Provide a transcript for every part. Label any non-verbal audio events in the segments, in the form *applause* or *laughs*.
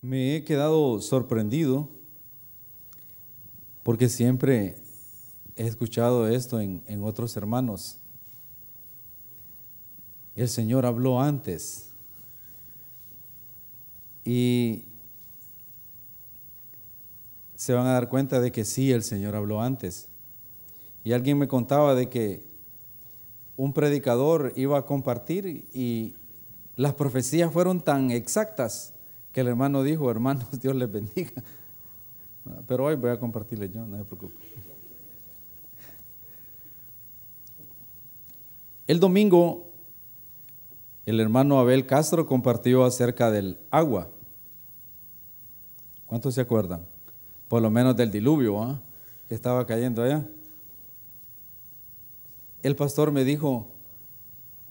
Me he quedado sorprendido porque siempre he escuchado esto en, otros hermanos. El Señor habló antes y se van a dar cuenta de que sí, el Señor habló antes. Y alguien me contaba de que un predicador iba a compartir y las profecías fueron tan exactas el hermano dijo, hermanos, Dios les bendiga. Pero hoy voy a compartirle yo, no se preocupe. El domingo, el hermano Abel Castro compartió acerca del agua. ¿Cuántos se acuerdan? Por lo menos del diluvio ¿ah? que estaba cayendo allá. El pastor me dijo,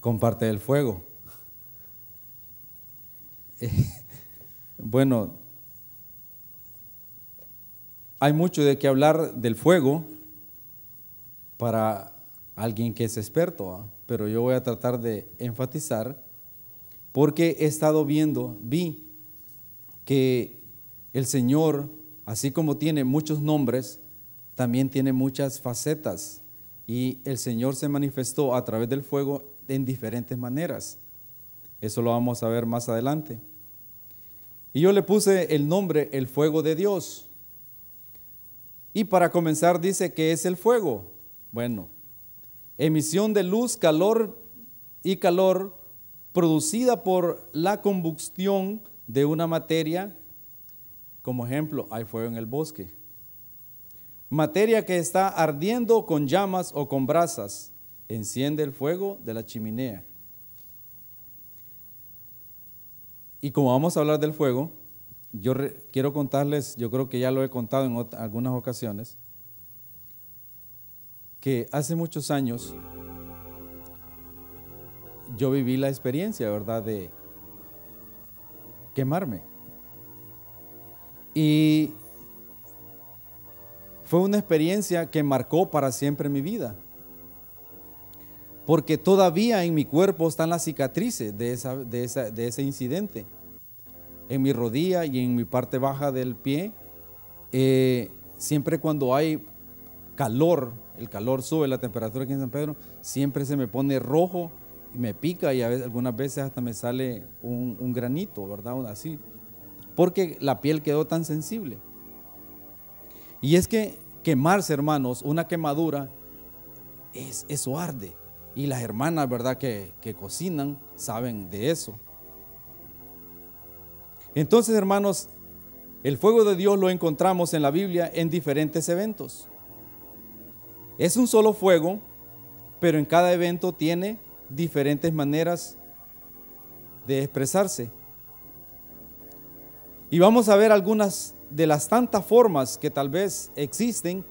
comparte el fuego. *laughs* Bueno, hay mucho de qué hablar del fuego para alguien que es experto, ¿ah? pero yo voy a tratar de enfatizar porque he estado viendo, vi que el Señor, así como tiene muchos nombres, también tiene muchas facetas y el Señor se manifestó a través del fuego en diferentes maneras. Eso lo vamos a ver más adelante. Y yo le puse el nombre el fuego de Dios. Y para comenzar dice que es el fuego. Bueno, emisión de luz, calor y calor producida por la combustión de una materia. Como ejemplo, hay fuego en el bosque. Materia que está ardiendo con llamas o con brasas. Enciende el fuego de la chimenea. Y como vamos a hablar del fuego, yo quiero contarles, yo creo que ya lo he contado en algunas ocasiones, que hace muchos años yo viví la experiencia, ¿verdad?, de quemarme. Y fue una experiencia que marcó para siempre mi vida porque todavía en mi cuerpo están las cicatrices de, ese incidente. En mi rodilla y en mi parte baja del pie, eh, siempre cuando hay calor, el calor sube, la temperatura aquí en San Pedro, siempre se me pone rojo y me pica y algunas veces hasta me sale un, un granito, ¿verdad? Así, porque la piel quedó tan sensible. Y es que quemarse, hermanos, una quemadura, es, eso arde. Y las hermanas, ¿verdad?, que, cocinan, saben de eso. Entonces, hermanos, el fuego de Dios lo encontramos en la Biblia en diferentes eventos. Es un solo fuego, pero en cada evento tiene diferentes maneras de expresarse. Y vamos a ver algunas de las tantas formas que tal vez existen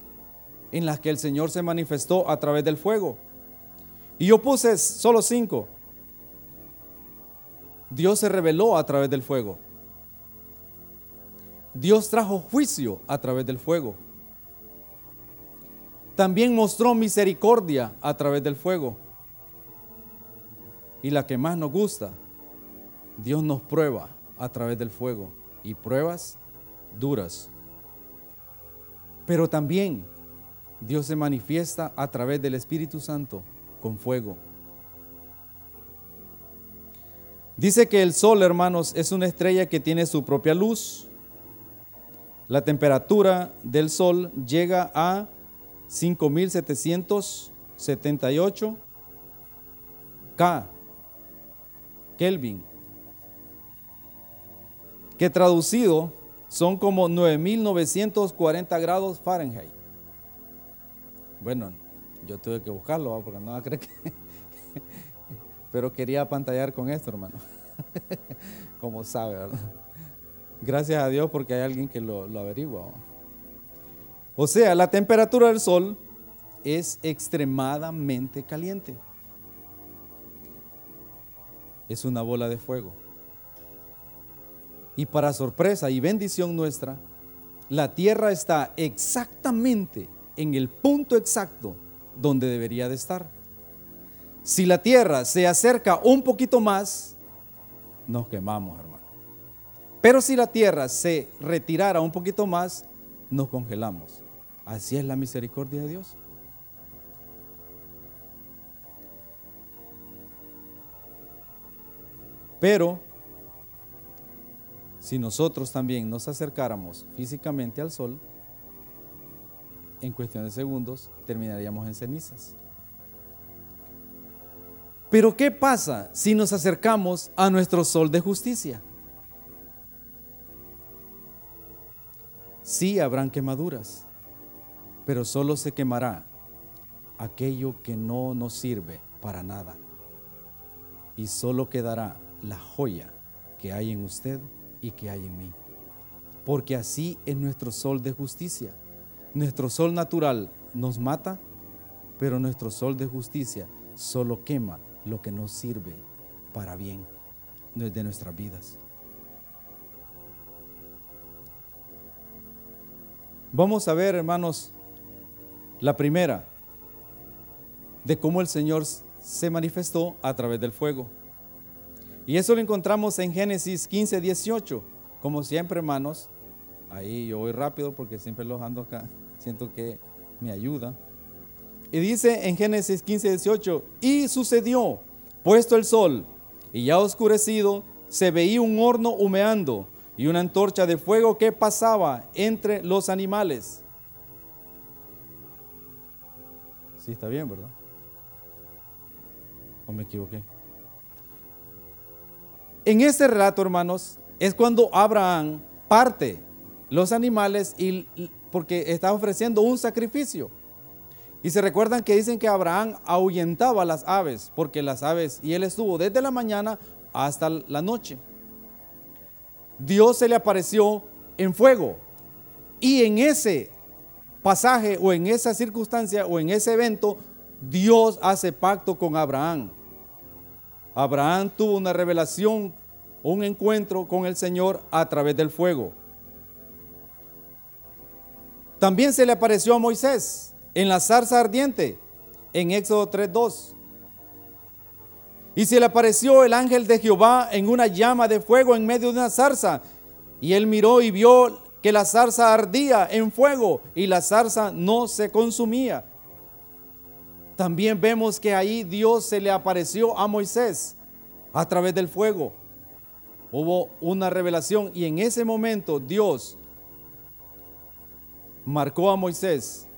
en las que el Señor se manifestó a través del fuego. Y yo puse solo cinco. Dios se reveló a través del fuego. Dios trajo juicio a través del fuego. También mostró misericordia a través del fuego. Y la que más nos gusta, Dios nos prueba a través del fuego. Y pruebas duras. Pero también Dios se manifiesta a través del Espíritu Santo con fuego. Dice que el sol, hermanos, es una estrella que tiene su propia luz. La temperatura del sol llega a 5778 K Kelvin, que traducido son como 9940 grados Fahrenheit. Bueno, yo tuve que buscarlo, porque no creo que... *laughs* Pero quería pantallar con esto, hermano. *laughs* Como sabe, ¿verdad? Gracias a Dios porque hay alguien que lo averigua. O sea, la temperatura del sol es extremadamente caliente. Es una bola de fuego. Y para sorpresa y bendición nuestra, la tierra está exactamente en el punto exacto donde debería de estar. Si la tierra se acerca un poquito más, nos quemamos, hermano. Pero si la tierra se retirara un poquito más, nos congelamos. Así es la misericordia de Dios. Pero si nosotros también nos acercáramos físicamente al sol, en cuestión de segundos terminaríamos en cenizas. Pero ¿qué pasa si nos acercamos a nuestro sol de justicia? Sí habrán quemaduras, pero solo se quemará aquello que no nos sirve para nada. Y solo quedará la joya que hay en usted y que hay en mí. Porque así es nuestro sol de justicia. Nuestro sol natural nos mata, pero nuestro sol de justicia solo quema lo que nos sirve para bien de nuestras vidas. Vamos a ver, hermanos, la primera de cómo el Señor se manifestó a través del fuego. Y eso lo encontramos en Génesis 15, 18. Como siempre, hermanos, ahí yo voy rápido porque siempre los ando acá. Siento que me ayuda. Y dice en Génesis 15, 18, y sucedió, puesto el sol y ya oscurecido, se veía un horno humeando y una antorcha de fuego que pasaba entre los animales. Sí, está bien, ¿verdad? ¿O me equivoqué? En este relato, hermanos, es cuando Abraham parte los animales y, porque está ofreciendo un sacrificio. Y se recuerdan que dicen que Abraham ahuyentaba las aves, porque las aves, y él estuvo desde la mañana hasta la noche. Dios se le apareció en fuego. Y en ese pasaje o en esa circunstancia o en ese evento, Dios hace pacto con Abraham. Abraham tuvo una revelación, un encuentro con el Señor a través del fuego. También se le apareció a Moisés en la zarza ardiente, en Éxodo 3.2. Y se le apareció el ángel de Jehová en una llama de fuego en medio de una zarza. Y él miró y vio que la zarza ardía en fuego y la zarza no se consumía. También vemos que ahí Dios se le apareció a Moisés a través del fuego. Hubo una revelación y en ese momento Dios marcó a Moisés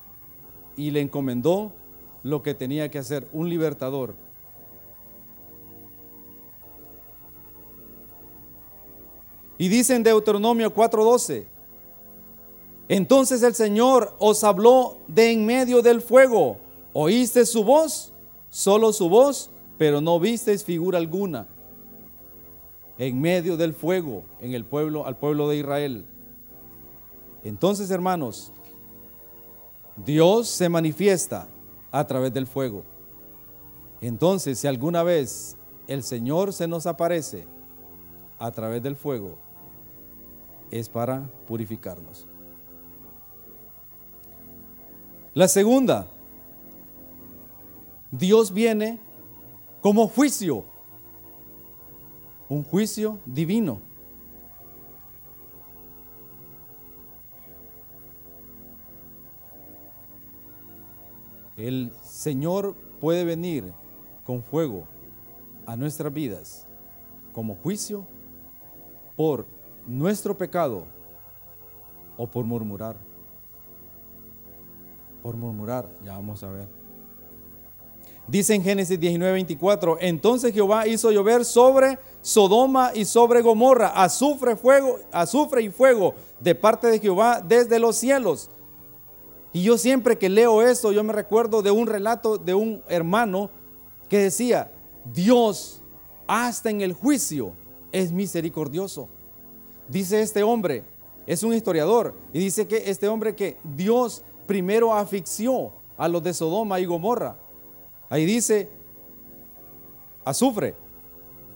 y le encomendó lo que tenía que hacer, un libertador. Y dice en Deuteronomio 4:12, entonces el Señor os habló de en medio del fuego, oíste su voz, solo su voz, pero no visteis figura alguna. En medio del fuego, en el pueblo, al pueblo de Israel. Entonces, hermanos, Dios se manifiesta a través del fuego. Entonces, si alguna vez el Señor se nos aparece a través del fuego, es para purificarnos. La segunda, Dios viene como juicio, un juicio divino. El Señor puede venir con fuego a nuestras vidas como juicio por nuestro pecado o por murmurar. Por murmurar, ya vamos a ver. Dice en Génesis 19, 24, entonces Jehová hizo llover sobre Sodoma y sobre Gomorra, azufre, fuego, azufre y fuego de parte de Jehová desde los cielos. Y yo siempre que leo esto, yo me recuerdo de un relato de un hermano que decía, Dios hasta en el juicio es misericordioso. Dice este hombre, es un historiador, y dice que este hombre que Dios primero asfixió a los de Sodoma y Gomorra. Ahí dice azufre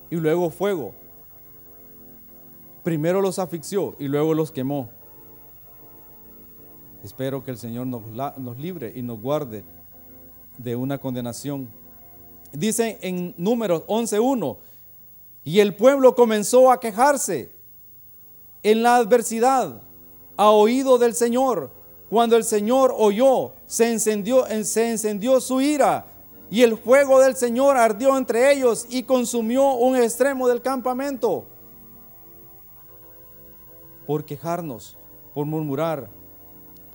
y luego fuego. Primero los asfixió y luego los quemó. Espero que el Señor nos, libre y nos guarde de una condenación. Dice en números 11.1, y el pueblo comenzó a quejarse en la adversidad, a oído del Señor. Cuando el Señor oyó, se encendió, se encendió su ira y el fuego del Señor ardió entre ellos y consumió un extremo del campamento. Por quejarnos, por murmurar,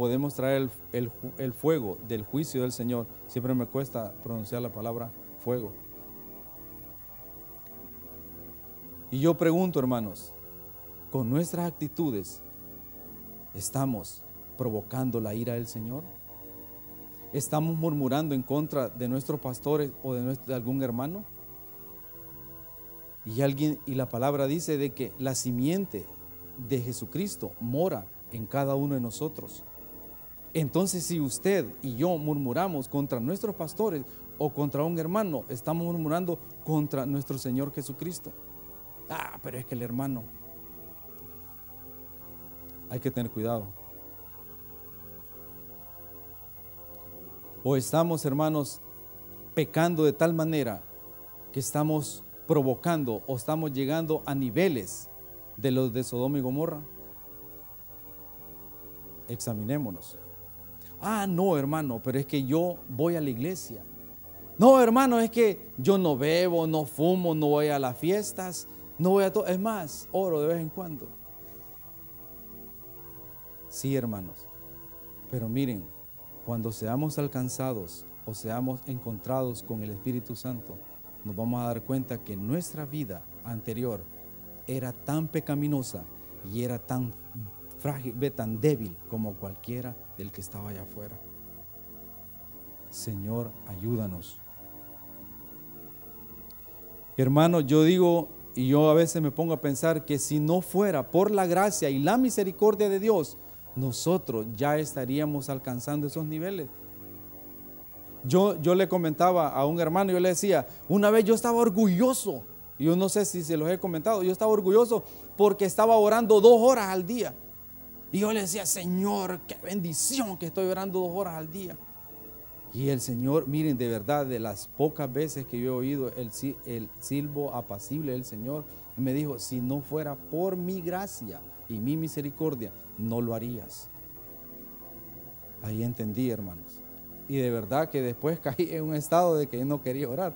podemos traer el, el, fuego del juicio del Señor. Siempre me cuesta pronunciar la palabra fuego. Y yo pregunto, hermanos, con nuestras actitudes, ¿estamos provocando la ira del Señor? ¿Estamos murmurando en contra de nuestros pastores o de, de algún hermano? Y alguien y la palabra dice de que la simiente de Jesucristo mora en cada uno de nosotros. Entonces, si usted y yo murmuramos contra nuestros pastores o contra un hermano, estamos murmurando contra nuestro Señor Jesucristo. Ah, pero es que el hermano. Hay que tener cuidado. O estamos, hermanos, pecando de tal manera que estamos provocando o estamos llegando a niveles de los de Sodoma y Gomorra. Examinémonos. Ah, no, hermano, pero es que yo voy a la iglesia. No, hermano, es que yo no bebo, no fumo, no voy a las fiestas, no voy a todo. Es más, oro de vez en cuando. Sí, hermanos. Pero miren, cuando seamos alcanzados o seamos encontrados con el Espíritu Santo, nos vamos a dar cuenta que nuestra vida anterior era tan pecaminosa y era tan frágil, tan débil como cualquiera del que estaba allá afuera. Señor, ayúdanos. Hermano, yo digo y yo a veces me pongo a pensar que si no fuera por la gracia y la misericordia de Dios, nosotros ya estaríamos alcanzando esos niveles. Yo, yo le comentaba a un hermano, yo le decía, una vez yo estaba orgulloso, yo no sé si se los he comentado, yo estaba orgulloso porque estaba orando dos horas al día. Y yo le decía, Señor, qué bendición que estoy orando dos horas al día. Y el Señor, miren, de verdad, de las pocas veces que yo he oído el, el silbo apacible del Señor, me dijo, si no fuera por mi gracia y mi misericordia, no lo harías. Ahí entendí, hermanos. Y de verdad que después *laughs* caí en un estado de que no quería orar.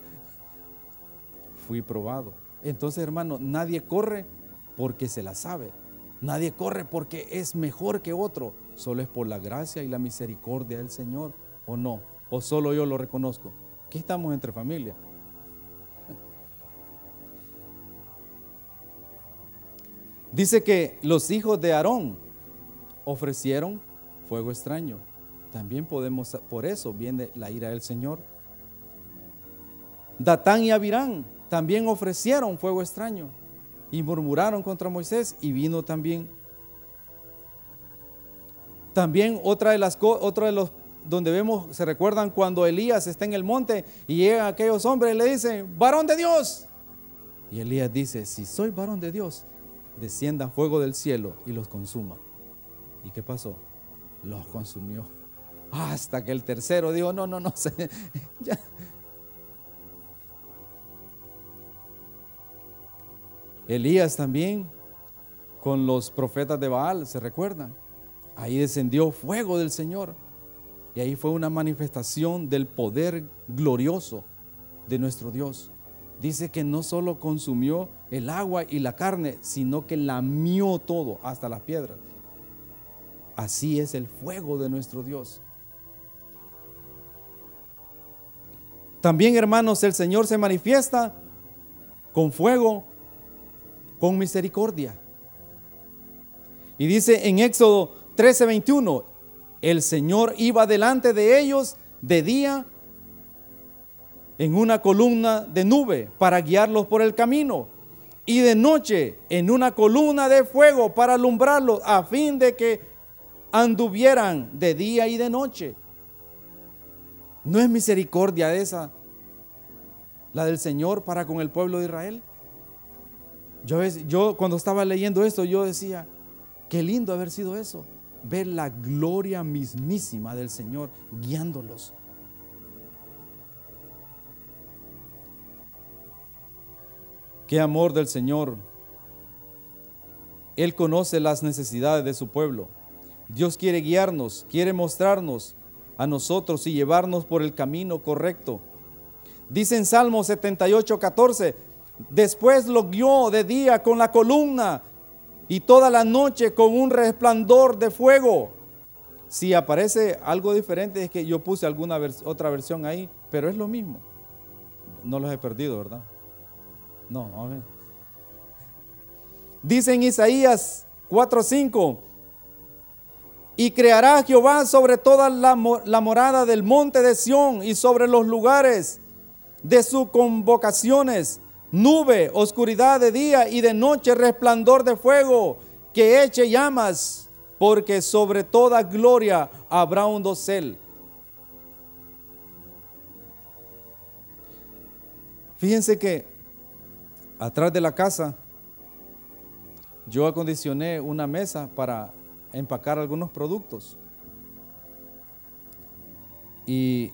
Fui probado. Entonces, hermano, nadie corre porque se la sabe. Nadie corre porque es mejor que otro. Solo es por la gracia y la misericordia del Señor. ¿O no? ¿O solo yo lo reconozco? Que estamos entre familia. *laughs* Dice que los hijos de Aarón ofrecieron fuego extraño. También podemos, por eso viene la ira del Señor. Datán y Abirán también ofrecieron fuego extraño y murmuraron contra Moisés y vino también. También otra de las otra de los donde vemos, se recuerdan cuando Elías está en el monte y llegan aquellos hombres y le dicen, varón de Dios. Y Elías dice, si soy varón de Dios, descienda fuego del cielo y los consuma. ¿Y qué pasó? Los consumió. Hasta que el tercero dijo, no, no, no, *laughs* ya, Elías también, con los profetas de Baal, ¿se recuerdan? Ahí descendió fuego del Señor. Y ahí fue una manifestación del poder glorioso de nuestro Dios. Dice que no solo consumió el agua y la carne, sino que lamió todo, hasta las piedras. Así es el fuego de nuestro Dios. También, hermanos, el Señor se manifiesta con fuego con misericordia. Y dice en Éxodo 13:21, el Señor iba delante de ellos de día en una columna de nube para guiarlos por el camino y de noche en una columna de fuego para alumbrarlos a fin de que anduvieran de día y de noche. ¿No es misericordia esa la del Señor para con el pueblo de Israel? Yo, cuando estaba leyendo esto, yo decía, qué lindo haber sido eso, ver la gloria mismísima del Señor guiándolos. Qué amor del Señor Él conoce las necesidades de su pueblo. Dios quiere guiarnos, quiere mostrarnos a nosotros y llevarnos por el camino correcto. Dice en Salmo 78, 14, después lo guió de día con la columna y toda la noche con un resplandor de fuego. Si aparece algo diferente es que yo puse alguna otra versión ahí, pero es lo mismo. No los he perdido, ¿verdad? No, a ver. Dice en Isaías 4:5, y creará Jehová sobre toda la, la morada del monte de Sión y sobre los lugares de sus convocaciones, nube, oscuridad de día y de noche, resplandor de fuego, que eche llamas, porque sobre toda gloria habrá un dosel. Fíjense que atrás de la casa yo acondicioné una mesa para empacar algunos productos. Y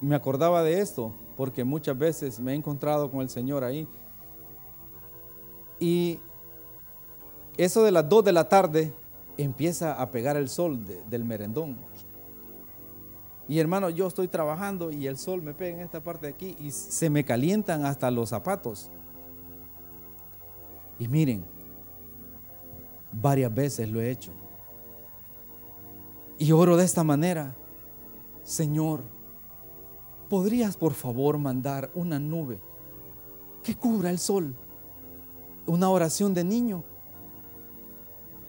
me acordaba de esto porque muchas veces me he encontrado con el Señor ahí. Y eso de las 2 de la tarde empieza a pegar el sol del merendón. Y hermano, yo estoy trabajando y el sol me pega en esta parte de aquí y se me calientan hasta los zapatos. Y miren, varias veces lo he hecho. Y oro de esta manera, Señor, ¿podrías por favor mandar una nube que cubra el sol? Una oración de niño.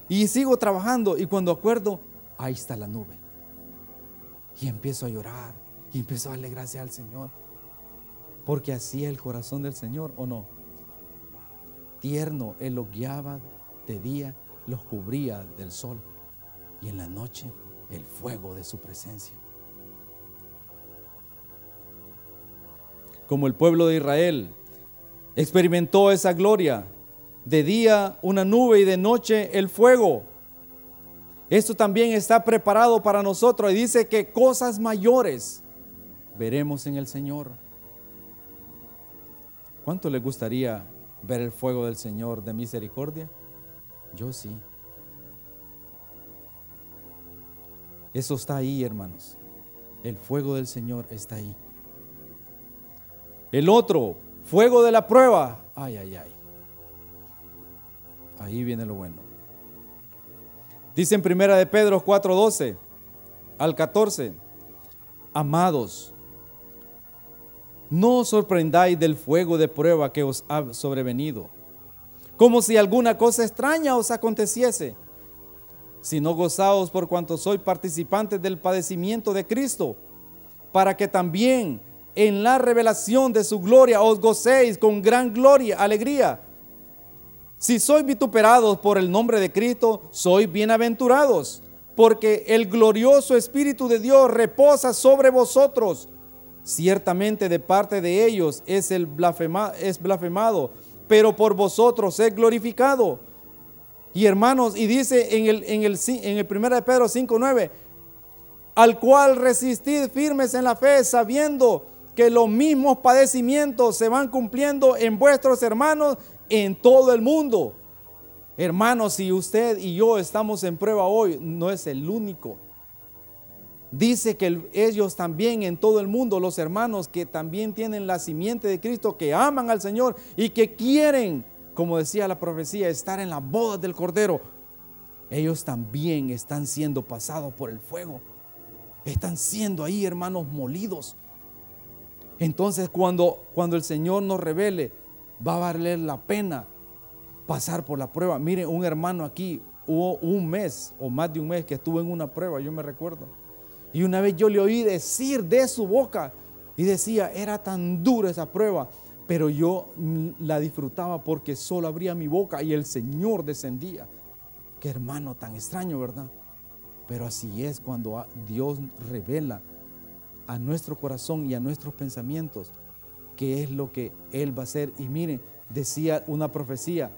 Y sigo trabajando y cuando acuerdo, ahí está la nube. Y empiezo a llorar y empiezo a darle gracias al Señor. Porque así es el corazón del Señor, ¿o no? Tierno, Él los guiaba de día, los cubría del sol y en la noche el fuego de su presencia. como el pueblo de Israel. Experimentó esa gloria. De día una nube y de noche el fuego. Esto también está preparado para nosotros y dice que cosas mayores veremos en el Señor. ¿Cuánto le gustaría ver el fuego del Señor de misericordia? Yo sí. Eso está ahí, hermanos. El fuego del Señor está ahí. El otro, fuego de la prueba. Ay, ay, ay. Ahí viene lo bueno. Dice en primera de Pedro 4:12 al 14, amados, no os sorprendáis del fuego de prueba que os ha sobrevenido, como si alguna cosa extraña os aconteciese, sino gozaos por cuanto sois participantes del padecimiento de Cristo, para que también en la revelación de su gloria os gocéis con gran gloria, alegría. Si sois vituperados por el nombre de Cristo, sois bienaventurados, porque el glorioso Espíritu de Dios reposa sobre vosotros. Ciertamente de parte de ellos es, el es blasfemado, pero por vosotros es glorificado. Y hermanos, y dice en el, en el, en el 1 de Pedro 5.9, al cual resistid firmes en la fe, sabiendo que los mismos padecimientos se van cumpliendo en vuestros hermanos en todo el mundo. Hermanos, si usted y yo estamos en prueba hoy, no es el único. Dice que ellos también en todo el mundo, los hermanos que también tienen la simiente de Cristo, que aman al Señor y que quieren, como decía la profecía, estar en la boda del Cordero, ellos también están siendo pasados por el fuego. Están siendo ahí, hermanos, molidos entonces cuando, cuando el Señor nos revele, va a valer la pena pasar por la prueba. Mire, un hermano aquí, hubo un mes o más de un mes que estuvo en una prueba, yo me recuerdo. Y una vez yo le oí decir de su boca y decía, era tan dura esa prueba, pero yo la disfrutaba porque solo abría mi boca y el Señor descendía. Qué hermano tan extraño, ¿verdad? Pero así es cuando Dios revela a nuestro corazón y a nuestros pensamientos qué es lo que Él va a hacer. Y miren, decía una profecía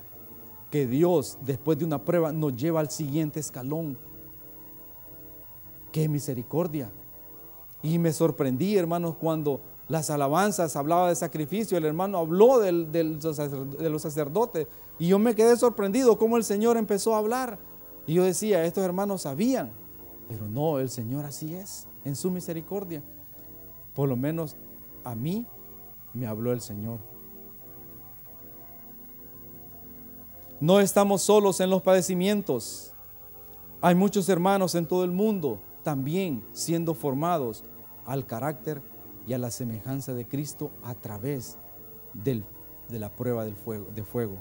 que Dios después de una prueba nos lleva al siguiente escalón. Qué misericordia. Y me sorprendí, hermanos, cuando las alabanzas, hablaba de sacrificio, el hermano habló del, de los sacerdotes y yo me quedé sorprendido cómo el Señor empezó a hablar. Y yo decía, estos hermanos sabían, pero no, el Señor así es, en su misericordia. Por lo menos a mí me habló el Señor. No estamos solos en los padecimientos. Hay muchos hermanos en todo el mundo también siendo formados al carácter y a la semejanza de Cristo a través del, de la prueba del fuego, de fuego.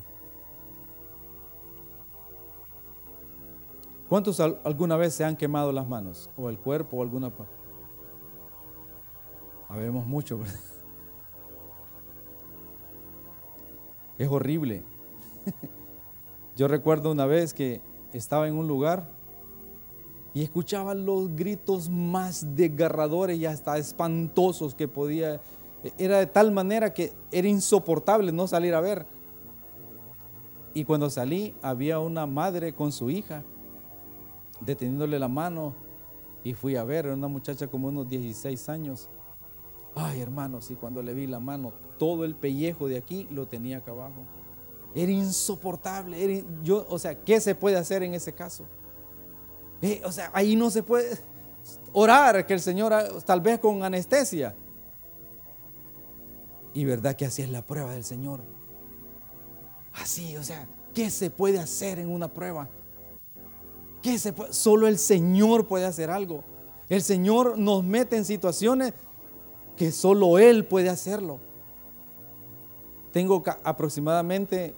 ¿Cuántos alguna vez se han quemado las manos o el cuerpo o alguna parte? Habemos mucho, ¿verdad? Es horrible. *laughs* Yo recuerdo una vez que estaba en un lugar y escuchaba los gritos más desgarradores y hasta espantosos que podía. Era de tal manera que era insoportable no salir a ver. Y cuando salí había una madre con su hija deteniéndole la mano y fui a ver, era una muchacha como unos 16 años. Ay, hermanos, y cuando le vi la mano, todo el pellejo de aquí lo tenía acá abajo. Era insoportable. yo, o sea, ¿qué se puede hacer en ese caso? Eh, o sea, ahí no se puede orar que el Señor, tal vez con anestesia. Y verdad que así es la prueba del Señor. Así, o sea, ¿qué se puede hacer en una prueba? ¿Qué se puede? Solo el Señor puede hacer algo. El Señor nos mete en situaciones que solo Él puede hacerlo. Tengo aproximadamente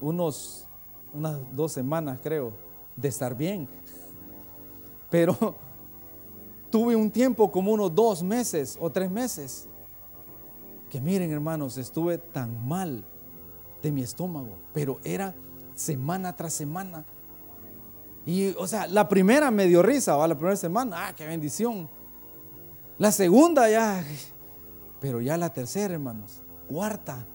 unos, unas dos semanas, creo, de estar bien. *laughs* Pero *laughs* tuve un tiempo como unos dos meses o tres meses que miren hermanos, estuve tan mal de mi estómago, pero era semana tras semana. Y o sea, la primera me dio risa, ¿va? la primera semana, ah, qué bendición. La segunda ya, pero ya la tercera, hermanos, cuarta.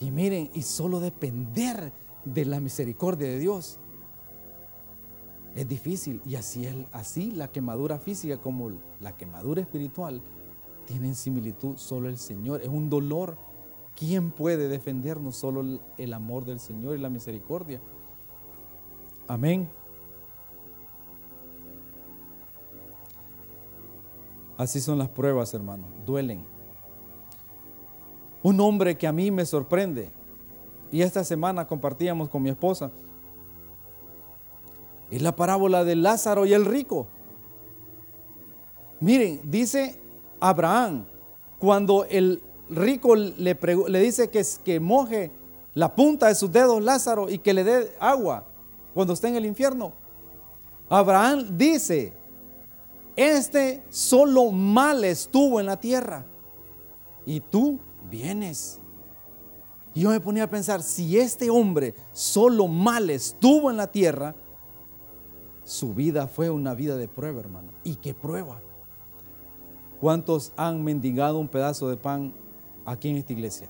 Y miren, y solo depender de la misericordia de Dios es difícil. Y así, es, así la quemadura física como la quemadura espiritual tienen similitud. Solo el Señor. Es un dolor. ¿Quién puede defendernos? Solo el, el amor del Señor y la misericordia. Amén. Así son las pruebas, hermano. Duelen. Un hombre que a mí me sorprende. Y esta semana compartíamos con mi esposa es la parábola de Lázaro y el rico. Miren, dice Abraham, cuando el rico le, le dice que, que moje la punta de sus dedos Lázaro y que le dé agua cuando esté en el infierno. Abraham dice, este solo mal estuvo en la tierra y tú vienes. Y yo me ponía a pensar, si este hombre solo mal estuvo en la tierra, su vida fue una vida de prueba, hermano. ¿Y qué prueba? ¿Cuántos han mendigado un pedazo de pan aquí en esta iglesia?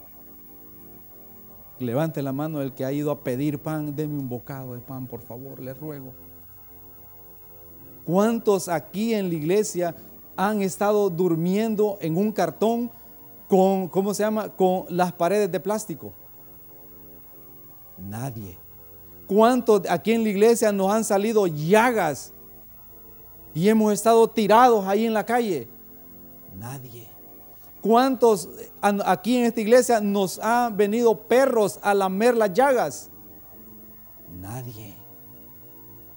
Levante la mano el que ha ido a pedir pan, deme un bocado de pan, por favor, le ruego. ¿Cuántos aquí en la iglesia han estado durmiendo en un cartón con, ¿cómo se llama? Con las paredes de plástico? Nadie. ¿Cuántos aquí en la iglesia nos han salido llagas y hemos estado tirados ahí en la calle? Nadie. ¿Cuántos aquí en esta iglesia nos han venido perros a lamer las llagas? Nadie.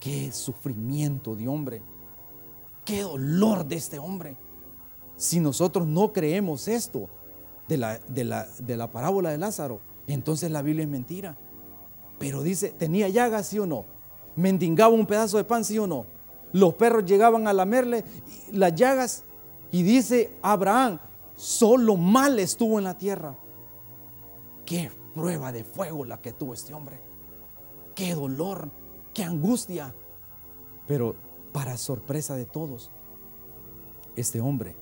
Qué sufrimiento de hombre. Qué dolor de este hombre. Si nosotros no creemos esto de la, de la, de la parábola de Lázaro, entonces la Biblia es mentira. Pero dice, ¿tenía llagas, sí o no? ¿Mendigaba un pedazo de pan, sí o no? Los perros llegaban a lamerle las llagas y dice Abraham, solo mal estuvo en la tierra. Qué prueba de fuego la que tuvo este hombre. Qué dolor, qué angustia. Pero para sorpresa de todos, este hombre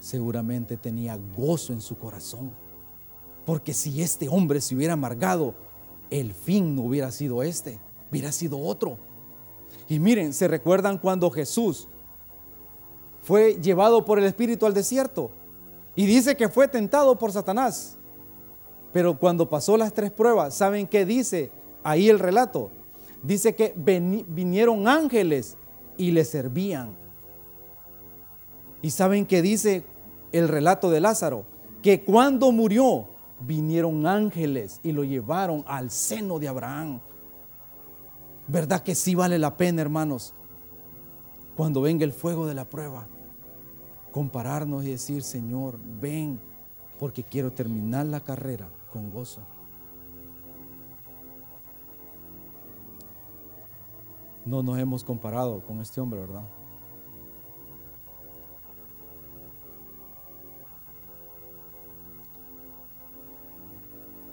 seguramente tenía gozo en su corazón. Porque si este hombre se hubiera amargado, el fin no hubiera sido este, hubiera sido otro. Y miren, ¿se recuerdan cuando Jesús fue llevado por el Espíritu al desierto? Y dice que fue tentado por Satanás. Pero cuando pasó las tres pruebas, ¿saben qué dice ahí el relato? Dice que vinieron ángeles y le servían. ¿Y saben qué dice el relato de Lázaro? Que cuando murió, vinieron ángeles y lo llevaron al seno de Abraham. ¿Verdad que sí vale la pena, hermanos? Cuando venga el fuego de la prueba, compararnos y decir, Señor, ven, porque quiero terminar la carrera con gozo. No nos hemos comparado con este hombre, ¿verdad?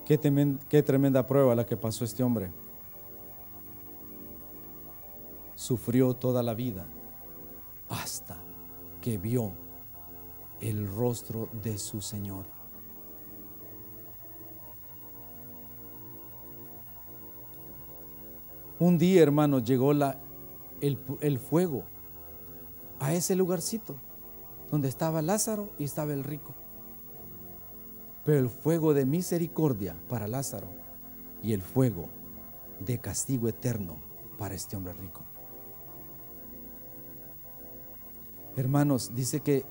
Qué tremenda, prueba la que pasó este hombre. Sufrió toda la vida hasta que vio el rostro de su Señor. Un día, hermano, llegó la, el, el fuego a ese lugarcito donde estaba Lázaro y estaba el rico pero el fuego de misericordia para Lázaro y el fuego de castigo eterno para este hombre rico. Hermanos, dice que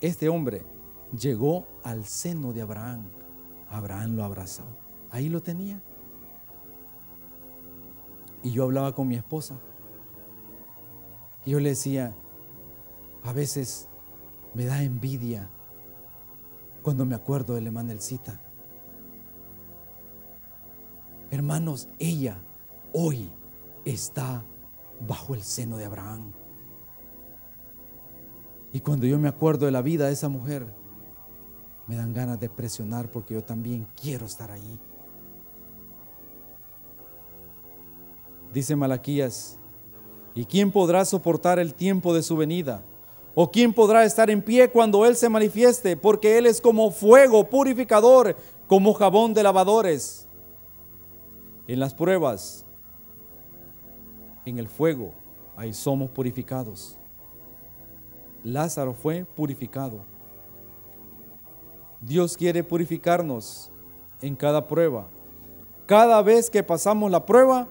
este hombre llegó al seno de Abraham. Abraham lo abrazó. Ahí lo tenía. Y yo hablaba con mi esposa. Y yo le decía, a veces me da envidia cuando me acuerdo de la cita Hermanos, ella hoy está bajo el seno de Abraham. Y cuando yo me acuerdo de la vida de esa mujer, me dan ganas de presionar porque yo también quiero estar ahí. Dice Malaquías, ¿y quién podrá soportar el tiempo de su venida? ¿O quién podrá estar en pie cuando Él se manifieste? Porque Él es como fuego purificador, como jabón de lavadores. En las pruebas, en el fuego, ahí somos purificados. Lázaro fue purificado. Dios quiere purificarnos en cada prueba. Cada vez que pasamos la prueba,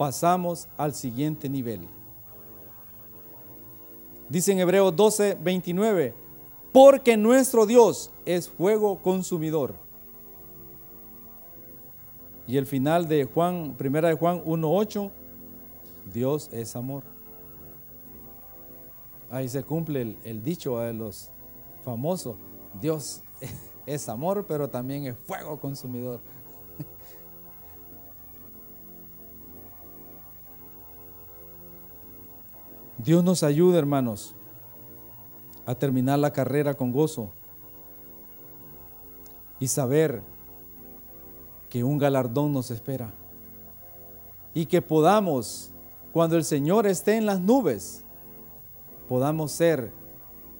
pasamos al siguiente nivel. Dice en Hebreos 12, 29, porque nuestro Dios es fuego consumidor. Y el final de Juan, primera de Juan 1.8, Dios es amor. Ahí se cumple el, el dicho de los famosos, Dios *laughs* es amor, pero también es fuego consumidor. Dios nos ayuda, hermanos, a terminar la carrera con gozo y saber que un galardón nos espera y que podamos, cuando el Señor esté en las nubes, podamos ser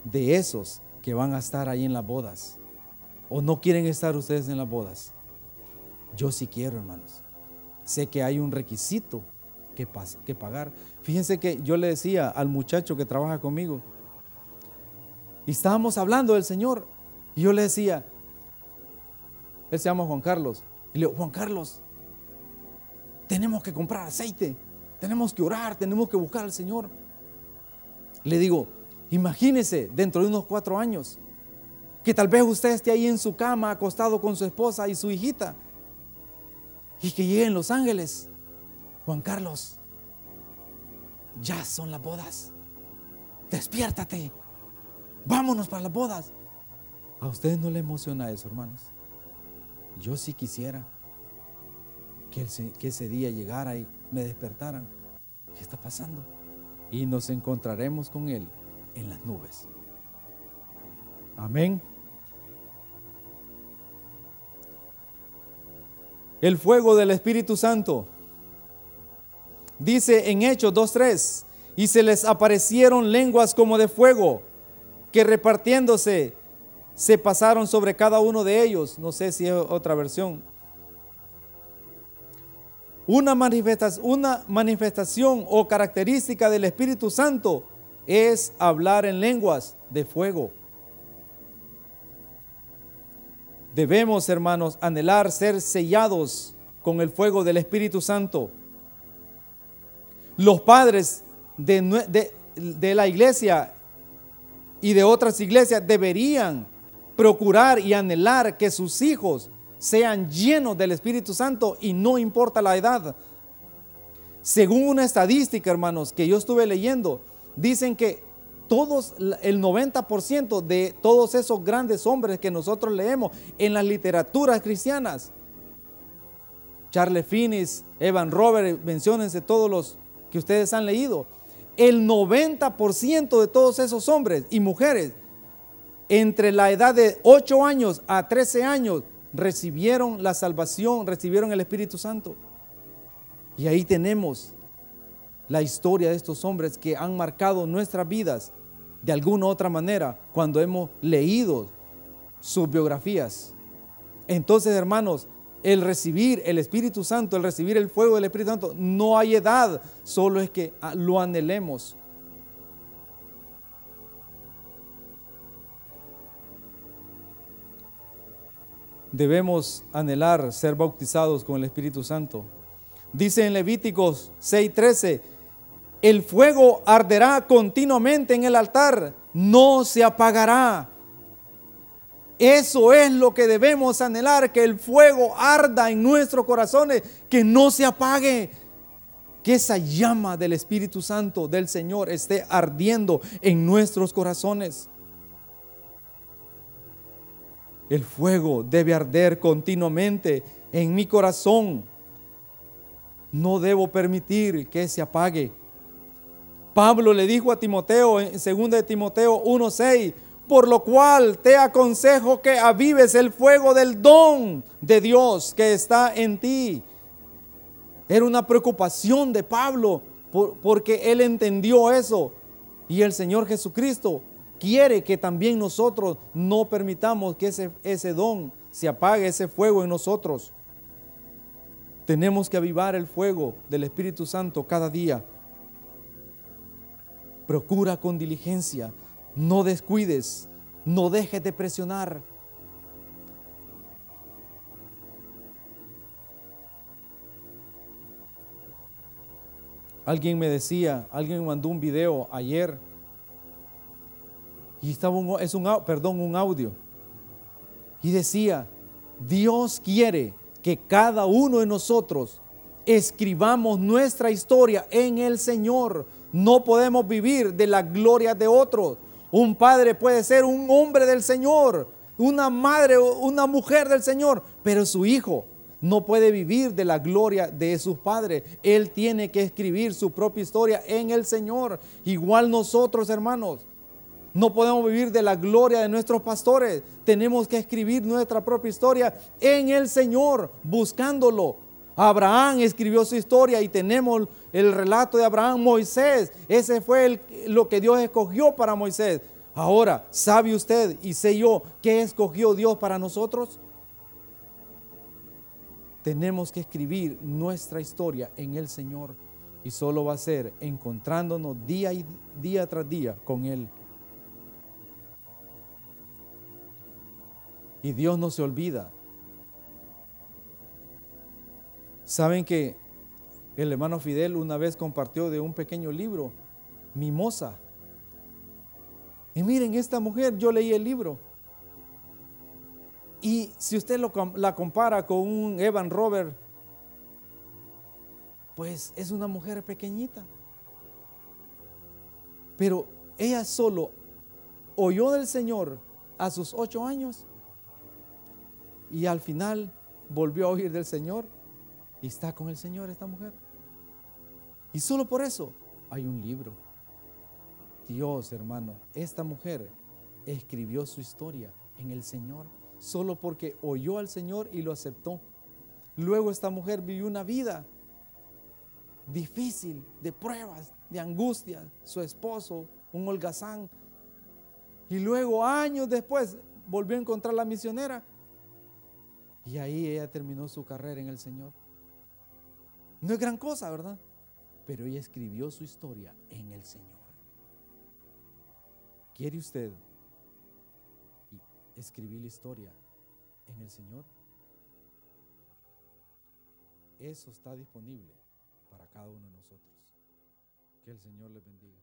de esos que van a estar ahí en las bodas. ¿O no quieren estar ustedes en las bodas? Yo sí quiero, hermanos. Sé que hay un requisito que, pagar. Fíjense que yo le decía al muchacho que trabaja conmigo, y estábamos hablando del Señor, y yo le decía, él se llama Juan Carlos, y le digo, Juan Carlos, tenemos que comprar aceite, tenemos que orar, tenemos que buscar al Señor. Le digo, imagínese dentro de unos cuatro años, que tal vez usted esté ahí en su cama acostado con su esposa y su hijita, y que lleguen los ángeles. Juan Carlos, ya son las bodas. Despiértate. Vámonos para las bodas. ¿A ustedes no le emociona eso, hermanos? Yo sí quisiera que, que ese día llegara y me despertaran. ¿Qué está pasando? Y nos encontraremos con Él en las nubes. Amén. El fuego del Espíritu Santo Dice en Hechos 2.3, y se les aparecieron lenguas como de fuego, que repartiéndose se pasaron sobre cada uno de ellos. No sé si es otra versión. Una manifestación, una manifestación o característica del Espíritu Santo es hablar en lenguas de fuego. Debemos, hermanos, anhelar ser sellados con el fuego del Espíritu Santo. Los padres de, la iglesia y de otras iglesias deberían procurar y anhelar que sus hijos sean llenos del Espíritu Santo y no importa la edad. Según una estadística, hermanos, que yo estuve leyendo, dicen que todos, el 90% de todos esos grandes hombres que nosotros leemos en las literaturas cristianas, Charles Finis, Evan Robert, menciónense todos los que ustedes han leído, el 90% de todos esos hombres y mujeres entre la edad de 8 años a 13 años recibieron la salvación, recibieron el Espíritu Santo. Y ahí tenemos la historia de estos hombres que han marcado nuestras vidas de alguna u otra manera cuando hemos leído sus biografías. Entonces, hermanos, el recibir el Espíritu Santo, el recibir el fuego del Espíritu Santo, no hay edad, solo es que lo anhelemos. Debemos anhelar ser bautizados con el Espíritu Santo. Dice en Levíticos 6:13, el fuego arderá continuamente en el altar, no se apagará. Eso es lo que debemos anhelar, que el fuego arda en nuestros corazones, que no se apague, que esa llama del Espíritu Santo del Señor esté ardiendo en nuestros corazones. El fuego debe arder continuamente en mi corazón. No debo permitir que se apague. Pablo le dijo a Timoteo en 2 de Timoteo 1:6, por lo cual te aconsejo que avives el fuego del don de Dios que está en ti. Era una preocupación de Pablo porque él entendió eso. Y el Señor Jesucristo quiere que también nosotros no permitamos que ese, ese don se apague, ese fuego en nosotros. Tenemos que avivar el fuego del Espíritu Santo cada día. Procura con diligencia no descuides, no dejes de presionar. Alguien me decía, alguien mandó un video ayer y estaba un, es un, perdón, un audio y decía, Dios quiere que cada uno de nosotros escribamos nuestra historia en el Señor. No podemos vivir de la gloria de otros. Un padre puede ser un hombre del Señor, una madre o una mujer del Señor, pero su hijo no puede vivir de la gloria de sus padres. Él tiene que escribir su propia historia en el Señor. Igual nosotros, hermanos, no podemos vivir de la gloria de nuestros pastores. Tenemos que escribir nuestra propia historia en el Señor, buscándolo. Abraham escribió su historia y tenemos el relato de Abraham, Moisés. Ese fue lo que Dios escogió para Moisés. Ahora, ¿sabe usted y sé yo qué escogió Dios para nosotros? Tenemos que escribir nuestra historia en el Señor y solo va a ser encontrándonos día y día tras día con Él. Y Dios no se olvida Saben que el hermano Fidel una vez compartió de un pequeño libro, Mimosa. Y miren, esta mujer, yo leí el libro. Y si usted la compara con un Evan Robert, pues es una mujer pequeñita. Pero ella solo oyó del Señor a sus ocho años y al final volvió a oír del Señor y está con el Señor esta mujer. Y solo por eso hay un libro. Dios, hermano, esta mujer escribió su historia en el Señor solo porque oyó al Señor y lo aceptó. Luego esta mujer vivió una vida difícil, de pruebas, de angustia. Su esposo, un holgazán. Y luego, años después, volvió a encontrar la misionera. Y ahí ella terminó su carrera en el Señor. No es gran cosa, ¿verdad? Pero ella escribió su historia en el Señor. ¿Quiere usted escribir la historia en el Señor. Eso está disponible para cada uno de nosotros. Que el Señor les bendiga.